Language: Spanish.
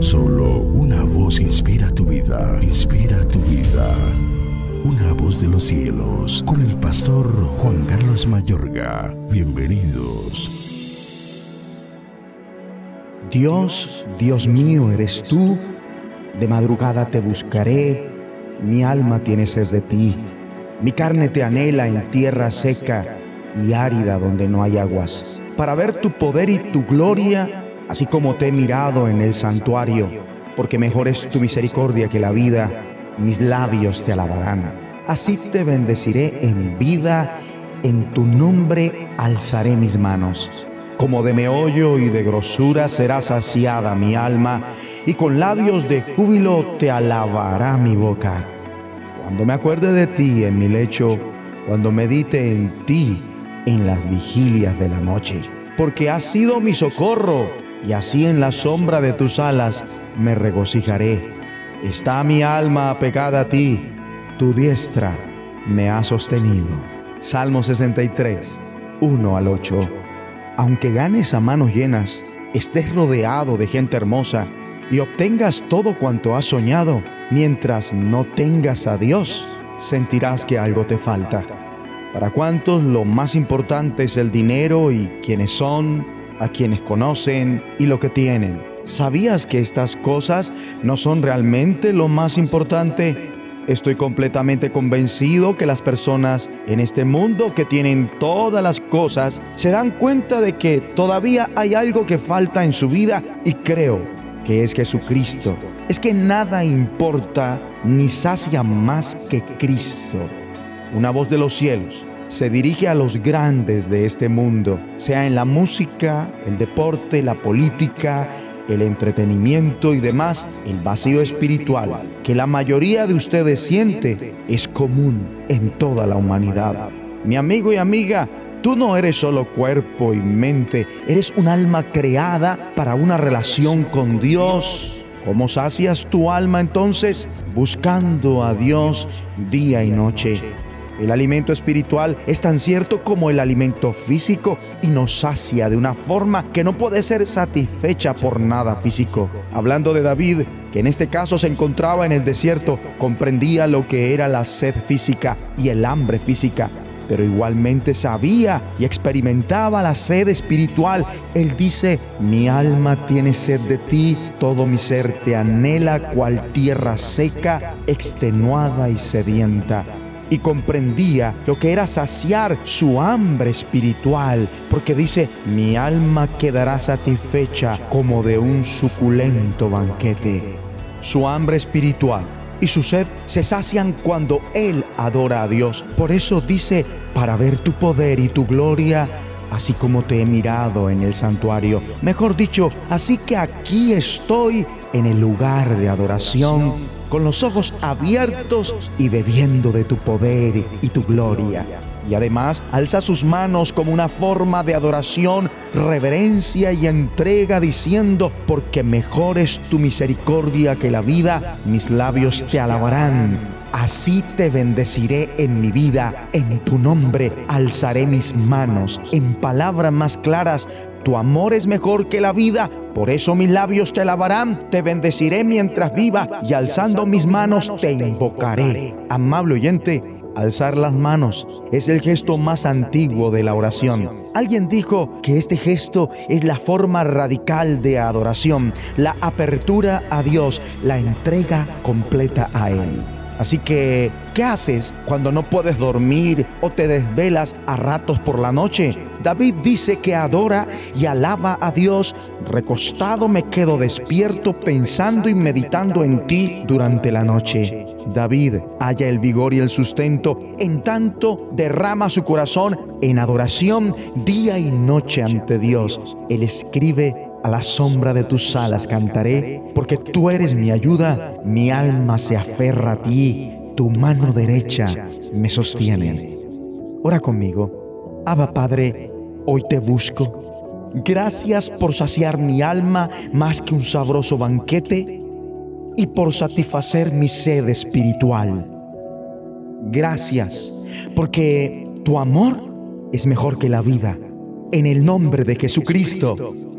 Solo una voz inspira tu vida, inspira tu vida. Una voz de los cielos, con el pastor Juan Carlos Mayorga. Bienvenidos. Dios, Dios mío, eres tú. De madrugada te buscaré. Mi alma tiene sed de ti. Mi carne te anhela en tierra seca y árida donde no hay aguas, para ver tu poder y tu gloria, así como te he mirado en el santuario, porque mejor es tu misericordia que la vida, mis labios te alabarán. Así te bendeciré en vida, en tu nombre alzaré mis manos. Como de meollo y de grosura será saciada mi alma, y con labios de júbilo te alabará mi boca. Cuando me acuerde de ti en mi lecho, cuando medite en ti en las vigilias de la noche, porque has sido mi socorro, y así en la sombra de tus alas me regocijaré. Está mi alma apegada a ti, tu diestra me ha sostenido. Salmo 63, 1 al 8. Aunque ganes a manos llenas, estés rodeado de gente hermosa y obtengas todo cuanto has soñado, mientras no tengas a Dios, sentirás que algo te falta. Para cuantos lo más importante es el dinero y quienes son, a quienes conocen y lo que tienen. ¿Sabías que estas cosas no son realmente lo más importante? Estoy completamente convencido que las personas en este mundo que tienen todas las cosas se dan cuenta de que todavía hay algo que falta en su vida y creo que es Jesucristo. Es que nada importa ni sacia más que Cristo. Una voz de los cielos se dirige a los grandes de este mundo, sea en la música, el deporte, la política, el entretenimiento y demás, el vacío espiritual que la mayoría de ustedes siente es común en toda la humanidad. Mi amigo y amiga, tú no eres solo cuerpo y mente, eres un alma creada para una relación con Dios. ¿Cómo sacias tu alma entonces? Buscando a Dios día y noche. El alimento espiritual es tan cierto como el alimento físico y nos sacia de una forma que no puede ser satisfecha por nada físico. Hablando de David, que en este caso se encontraba en el desierto, comprendía lo que era la sed física y el hambre física, pero igualmente sabía y experimentaba la sed espiritual. Él dice, mi alma tiene sed de ti, todo mi ser te anhela cual tierra seca, extenuada y sedienta y comprendía lo que era saciar su hambre espiritual, porque dice, mi alma quedará satisfecha como de un suculento banquete. Su hambre espiritual y su sed se sacian cuando Él adora a Dios. Por eso dice, para ver tu poder y tu gloria, así como te he mirado en el santuario. Mejor dicho, así que aquí estoy en el lugar de adoración con los ojos abiertos y bebiendo de tu poder y tu gloria. Y además alza sus manos como una forma de adoración, reverencia y entrega diciendo, porque mejor es tu misericordia que la vida, mis labios te alabarán. Así te bendeciré en mi vida, en tu nombre alzaré mis manos. En palabras más claras, tu amor es mejor que la vida, por eso mis labios te alabarán, te bendeciré mientras viva y alzando mis manos te invocaré. Amable oyente, alzar las manos es el gesto más antiguo de la oración. Alguien dijo que este gesto es la forma radical de adoración, la apertura a Dios, la entrega completa a Él. Así que, ¿qué haces cuando no puedes dormir o te desvelas a ratos por la noche? David dice que adora y alaba a Dios. Recostado me quedo despierto pensando y meditando en ti durante la noche. David halla el vigor y el sustento, en tanto derrama su corazón en adoración día y noche ante Dios. Él escribe a la sombra de tus alas cantaré, porque tú eres mi ayuda, mi alma se aferra a ti, tu mano derecha me sostiene. Ora conmigo. Abba Padre, hoy te busco. Gracias por saciar mi alma más que un sabroso banquete y por satisfacer mi sed espiritual. Gracias porque tu amor es mejor que la vida en el nombre de Jesucristo.